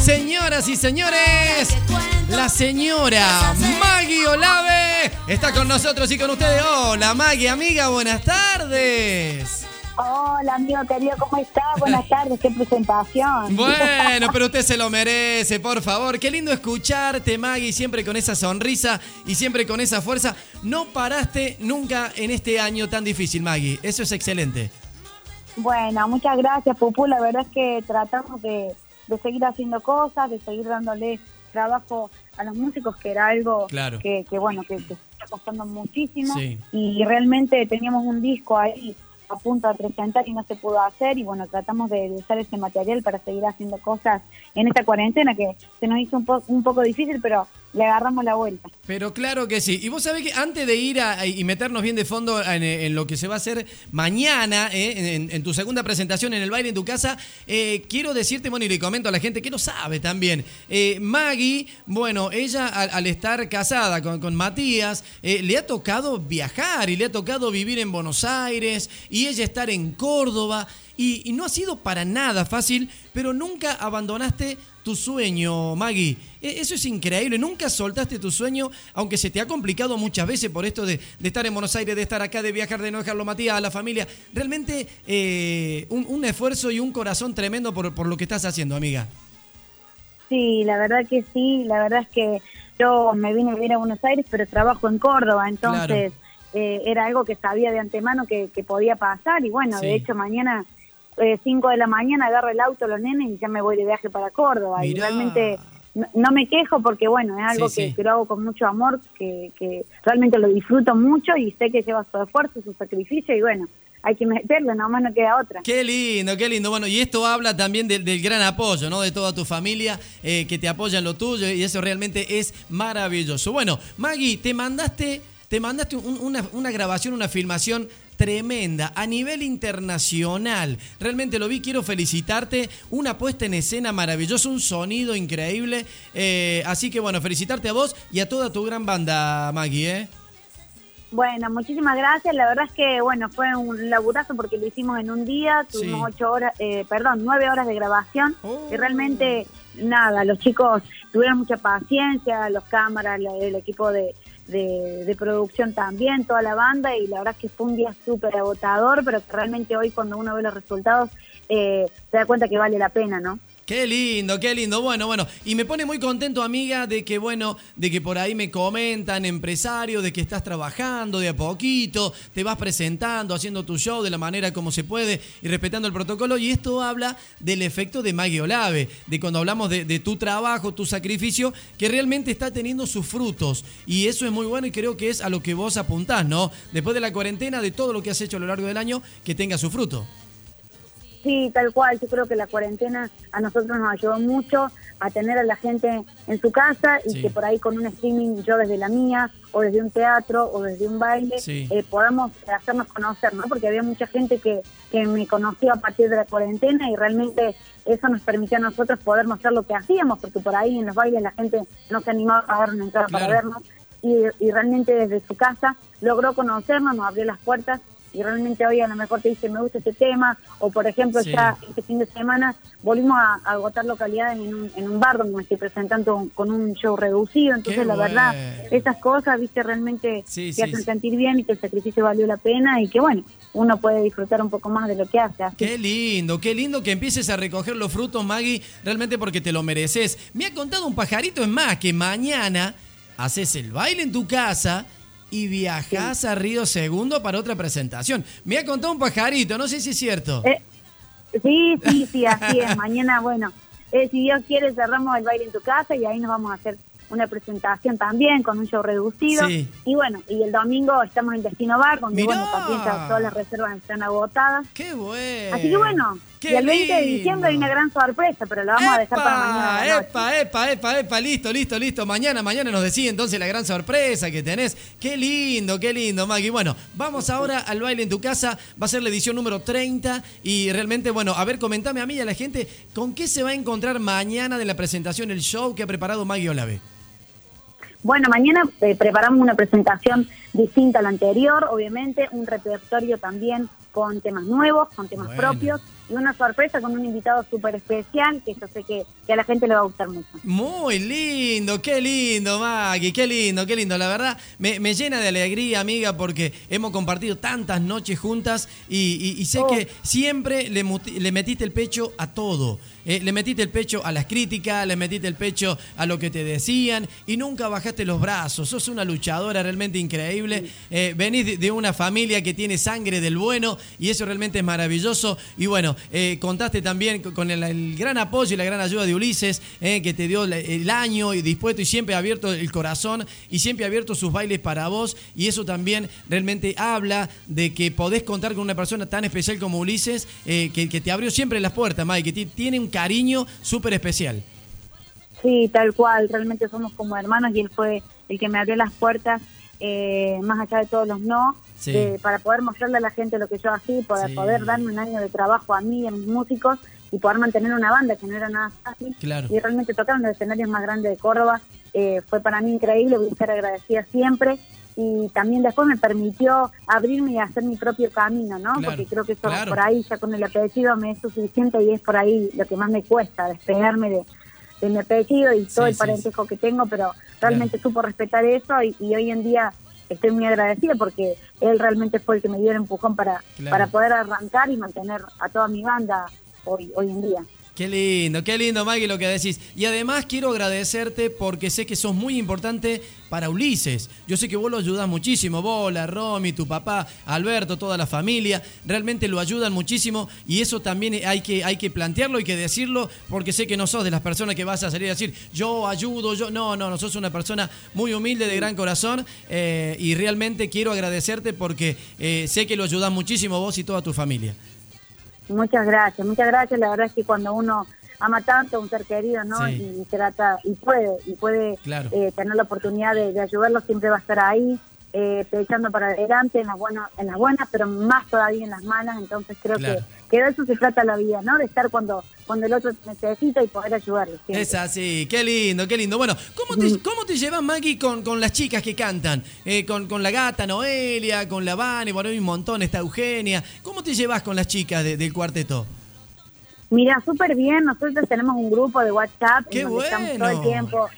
Señoras y señores, la señora Maggie Olave está con nosotros y con ustedes. Hola Maggie, amiga, buenas tardes. Hola, amigo querido, ¿cómo estás? Buenas tardes, qué presentación. Bueno, pero usted se lo merece, por favor. Qué lindo escucharte, Maggie, siempre con esa sonrisa y siempre con esa fuerza. No paraste nunca en este año tan difícil, Maggie. Eso es excelente. Bueno, muchas gracias, Pupu. La verdad es que tratamos de, de seguir haciendo cosas, de seguir dándole trabajo a los músicos, que era algo que, que, bueno, que, que está costando muchísimo. Y realmente teníamos un disco ahí a punto de presentar y no se pudo hacer. Y bueno, tratamos de, usar ese material para seguir haciendo cosas en esta cuarentena que se nos hizo un, un poco difícil, pero le agarramos la vuelta. Pero claro que sí. Y vos sabés que antes de ir a, y meternos bien de fondo en, lo que se va a hacer mañana, eh, en, tu segunda presentación en el baile en tu casa, eh, quiero decirte, bueno, y le comento a la gente que lo sabe también. Eh, Maggie, bueno, ella al, estar casada con Matías, le ha tocado viajar y le ha tocado vivir en Buenos Aires y ella estar en Córdoba. Y, no ha sido para nada fácil, pero nunca abandonaste tu sueño, Maggie. E, eso es increíble, nunca soltaste tu sueño, aunque se te ha complicado muchas veces por esto de, estar en Buenos Aires, de estar acá, de viajar, de no dejarlo Matías, a la familia. Realmente eh, un, esfuerzo y un corazón tremendo por, por lo que estás haciendo, amiga. Sí, la verdad que sí, la verdad es que yo me vine a vivir a Buenos Aires, pero trabajo en Córdoba, entonces eh, era algo que sabía de antemano que, podía pasar y bueno, de hecho mañana 5 eh, de la mañana agarro el auto los nenes y ya me voy de viaje para Córdoba y realmente no, me quejo porque bueno, es algo que, lo hago con mucho amor, que, realmente lo disfruto mucho y sé que lleva su esfuerzo, su sacrificio y bueno, hay que meterlo, nomás no queda otra. Qué lindo, qué lindo. Bueno, y esto habla también del, gran apoyo, ¿no? De toda tu familia eh, que te apoya en lo tuyo y eso realmente es maravilloso. Bueno, Maggie, te mandaste te mandaste una, una grabación, una filmación tremenda a nivel internacional. Realmente lo vi, quiero felicitarte. Una puesta en escena maravillosa, un sonido increíble. Eh, así que bueno, felicitarte a vos y a toda tu gran banda, Maggie. ¿eh? Bueno, muchísimas gracias. La verdad es que, bueno, fue un laburazo porque lo hicimos en un día. Tuvimos ocho horas, eh, perdón, nueve horas de grabación. Y realmente, nada, los chicos tuvieron mucha paciencia, los cámaras, el equipo de, de, producción también, toda la banda, y la verdad es que fue un día súper agotador, pero que realmente hoy cuando uno ve los resultados eh, se da cuenta que vale la pena, ¿no? Qué lindo, qué lindo. Bueno, bueno. Y me pone muy contento, amiga, de que, bueno, de que por ahí me comentan, empresario, de que estás trabajando de a poquito, te vas presentando, haciendo tu show de la manera como se puede y respetando el protocolo. Y esto habla del efecto de Maggie Olave, de cuando hablamos de, de tu trabajo, tu sacrificio, que realmente está teniendo sus frutos. Y eso es muy bueno y creo que es a lo que vos apuntás, ¿no? Después de la cuarentena, de todo lo que has hecho a lo largo del año, que tenga su fruto. Sí, tal cual. Yo creo que la cuarentena a nosotros nos ayudó mucho a tener a la gente en su casa y que por ahí con un streaming, yo desde la mía, o desde un teatro, o desde un baile, eh, podamos hacernos conocer, ¿no? Porque había mucha gente que, que me conoció a partir de la cuarentena y realmente eso nos permitió a nosotros poder mostrar lo que hacíamos, porque por ahí en los bailes la gente no se animaba a dar una entrada para vernos y, y realmente desde su casa logró conocernos, nos abrió las puertas y realmente hoy a lo mejor te dice me gusta este tema, o por ejemplo ya este fin de semana volvimos a, agotar localidades en un, en un bar donde me estoy presentando con un show reducido, entonces la verdad, esas cosas, viste, realmente te hacen sentir bien y que el sacrificio valió la pena y que bueno, uno puede disfrutar un poco más de lo que hace. Qué lindo, qué lindo que empieces a recoger los frutos, Maggie, realmente porque te lo mereces. Me ha contado un pajarito, es más, que mañana haces el baile en tu casa y viajás a Río Segundo para otra presentación. Me ha contado un pajarito, no sé si es cierto. Eh, sí, sí, sí, así es. Mañana, bueno, eh, si Dios quiere, cerramos el baile en tu casa y ahí nos vamos a hacer una presentación también con un show reducido. Y bueno, y el domingo estamos en Destino Bar, donde bueno, todas las reservas están agotadas. ¡Qué bueno! Así que bueno, y el 20 de diciembre hay una gran sorpresa, pero la vamos a dejar para mañana. Epa, epa, epa, epa, listo, listo, listo. Mañana, mañana nos decide entonces la gran sorpresa que tenés. Qué lindo, qué lindo, Maggie. Bueno, vamos ahora al baile en tu casa. Va a ser la edición número 30. Y realmente, bueno, a ver, comentame a mí y a la gente, ¿con qué se va a encontrar mañana de la presentación, el show que ha preparado Maggie Olave? Bueno, mañana eh, preparamos una presentación distinta a la anterior, obviamente, un repertorio también con temas nuevos, con temas propios. y una sorpresa con un invitado súper especial que yo sé que, a la gente le va a gustar mucho. Muy lindo, qué lindo, Maggie, qué lindo, qué lindo. La verdad, me, llena de alegría, amiga, porque hemos compartido tantas noches juntas y, sé que oh. siempre le, le metiste el pecho a todo. Eh, le metiste el pecho a las críticas, le metiste el pecho a lo que te decían y nunca bajaste los brazos. Sos una luchadora realmente increíble. Eh, venís de una familia que tiene sangre del bueno y eso realmente es maravilloso. Y bueno, eh, contaste también con el, gran apoyo y la gran ayuda de Ulises, que te dio el año y dispuesto y siempre ha abierto el corazón y siempre ha abierto sus bailes para vos. Y eso también realmente habla de que podés contar con una persona tan especial como Ulises, que, te abrió siempre las puertas, Mike, que tiene un cariño súper especial. Sí, tal cual, realmente somos como hermanos y él fue el que me abrió las puertas, eh, más allá de todos los no, eh, para poder mostrarle a la gente lo que yo hacía, para poder darme un año de trabajo a mí y a mis músicos y poder mantener una banda que no era nada fácil. Y realmente tocar en los escenarios más grandes de Córdoba eh, fue para mí increíble, voy a estar agradecida siempre. Y también después me permitió abrirme y hacer mi propio camino, ¿no? Porque creo que eso por ahí ya con el apellido me es suficiente y es por ahí lo que más me cuesta, despegarme de, de mi apellido y todo el parentesco que tengo, pero realmente supo respetar eso y, hoy en día estoy muy agradecida porque él realmente fue el que me dio el empujón para, para poder arrancar y mantener a toda mi banda hoy, hoy en día. Qué lindo, qué lindo, Maggie, lo que decís. Y además quiero agradecerte porque sé que sos muy importante para Ulises. Yo sé que vos lo ayudás muchísimo, vos, la Romy, tu papá, Alberto, toda la familia. Realmente lo ayudan muchísimo y eso también hay que, hay que plantearlo, hay que decirlo, porque sé que no sos de las personas que vas a salir a decir, yo ayudo, yo. No, no, no, sos una persona muy humilde, de gran corazón eh, y realmente quiero agradecerte porque eh, sé que lo ayudás muchísimo vos y toda tu familia. Muchas gracias, muchas gracias. La verdad es que cuando uno ama tanto a un ser querido, ¿no? Y, trata, y puede, y puede eh, tener la oportunidad de, ayudarlo, siempre va a estar ahí, eh, echando para adelante en las buenas, en las buenas, pero más todavía en las malas. Entonces creo que que de eso se trata la vida, ¿no? De estar cuando, cuando el otro necesita y poder ayudarle. Es así, qué lindo, qué lindo. Bueno, ¿cómo te, cómo te llevas, Maggie, con, con las chicas que cantan? Eh, con, con la gata Noelia, con la Vane, bueno, hay un montón, está Eugenia. ¿Cómo te llevas con las chicas del cuarteto? Mira, súper bien. Nosotros tenemos un grupo de WhatsApp ¡Qué donde estamos todo el tiempo.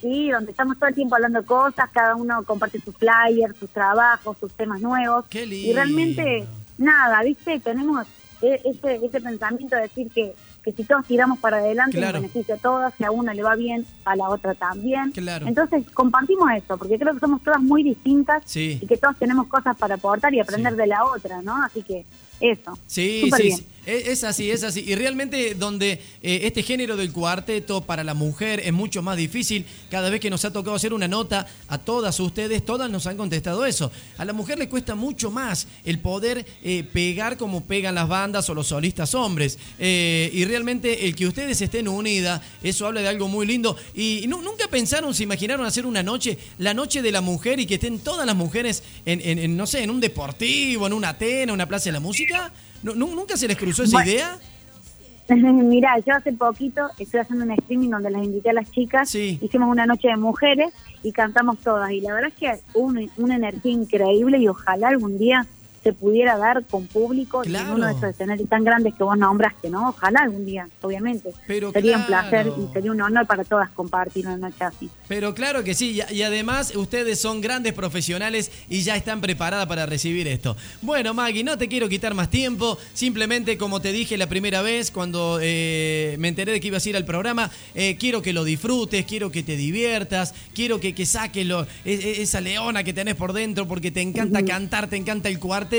Sí, donde estamos todo el tiempo hablando cosas, cada uno comparte sus flyers, sus trabajos, sus temas nuevos. Qué lindo. Y realmente, nada, ¿viste? Tenemos ese, ese pensamiento de decir que, que si todos tiramos para adelante nos beneficia a todos, si a una le va bien, a la otra también. Entonces compartimos eso, porque creo que somos todas muy distintas y que todos tenemos cosas para aportar y aprender de la otra, ¿no? Así que eso. Sí, sí, Es así, es así. Y realmente donde eh, este género del cuarteto para la mujer es mucho más difícil, cada vez que nos ha tocado hacer una nota a todas ustedes, todas nos han contestado eso. A la mujer le cuesta mucho más el poder eh, pegar como pegan las bandas o los solistas hombres. Eh, y realmente el que ustedes estén unidas, eso habla de algo muy lindo. Y nunca pensaron, se imaginaron hacer una noche, la noche de la mujer y que estén todas las mujeres en, en no sé, en un deportivo, en una Atena, una plaza de la música. ¿Nunca se les cruzó esa idea? Mira, yo hace poquito estoy haciendo un streaming donde las invité a las chicas, hicimos una noche de mujeres y cantamos todas. Y la verdad es que hubo una energía increíble y ojalá algún día se pudiera dar con público en uno de esos escenarios tan grandes que vos nombraste, ¿no? Ojalá algún día, obviamente. sería un placer y sería un honor para todas compartir una noche así. Pero claro que sí, y además ustedes son grandes profesionales y ya están preparadas para recibir esto. Bueno, Maggie, no te quiero quitar más tiempo, simplemente como te dije la primera vez cuando eh, me enteré de que ibas a ir al programa, eh, quiero que lo disfrutes, quiero que te diviertas, quiero que, que saques lo, e, e, esa leona que tenés por dentro porque te encanta cantar, te encanta el cuarto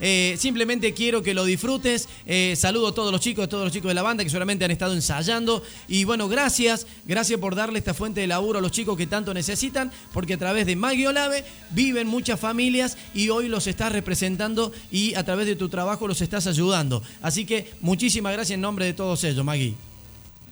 eh, simplemente quiero que lo disfrutes. Eh, saludo a todos los chicos, a todos los chicos de la banda que seguramente han estado ensayando. Y bueno, gracias, gracias por darle esta fuente de laburo a los chicos que tanto necesitan, porque a través de Maggie Olave viven muchas familias y hoy los estás representando y a través de tu trabajo los estás ayudando. Así que muchísimas gracias en nombre de todos ellos, Maggie.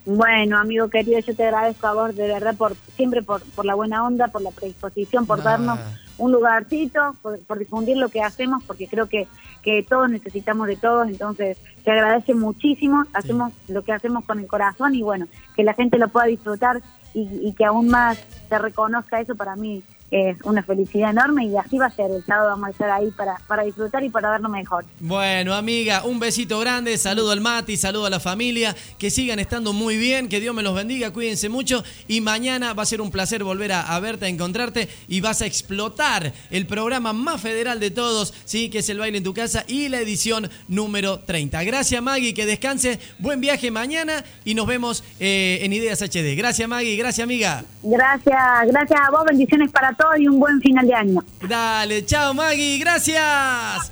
Bueno, amigo querido, yo te agradezco a vos de verdad por siempre por, por la buena onda, por la predisposición, por darnos un lugarcito, por, difundir lo que hacemos, porque creo que, que todos necesitamos de todos, entonces te agradece muchísimo, hacemos lo que hacemos con el corazón y bueno, que la gente lo pueda disfrutar y, que aún más se reconozca eso para mí es una felicidad enorme y así va a ser. El sábado vamos a estar ahí para, para disfrutar y para verlo mejor. Bueno, amiga, un besito grande, saludo al Mati, saludo a la familia, que sigan estando muy bien, que Dios me los bendiga, cuídense mucho y mañana va a ser un placer volver a, verte, a encontrarte y vas a explotar el programa más federal de todos, sí, que es el baile en tu casa y la edición número 30. Gracias Maggie, que descanse, buen viaje mañana y nos vemos eh, en Ideas HD. Gracias Maggie, gracias amiga. Gracias, gracias a vos, bendiciones para todos y un buen final de año. Dale, chao Maggie, gracias.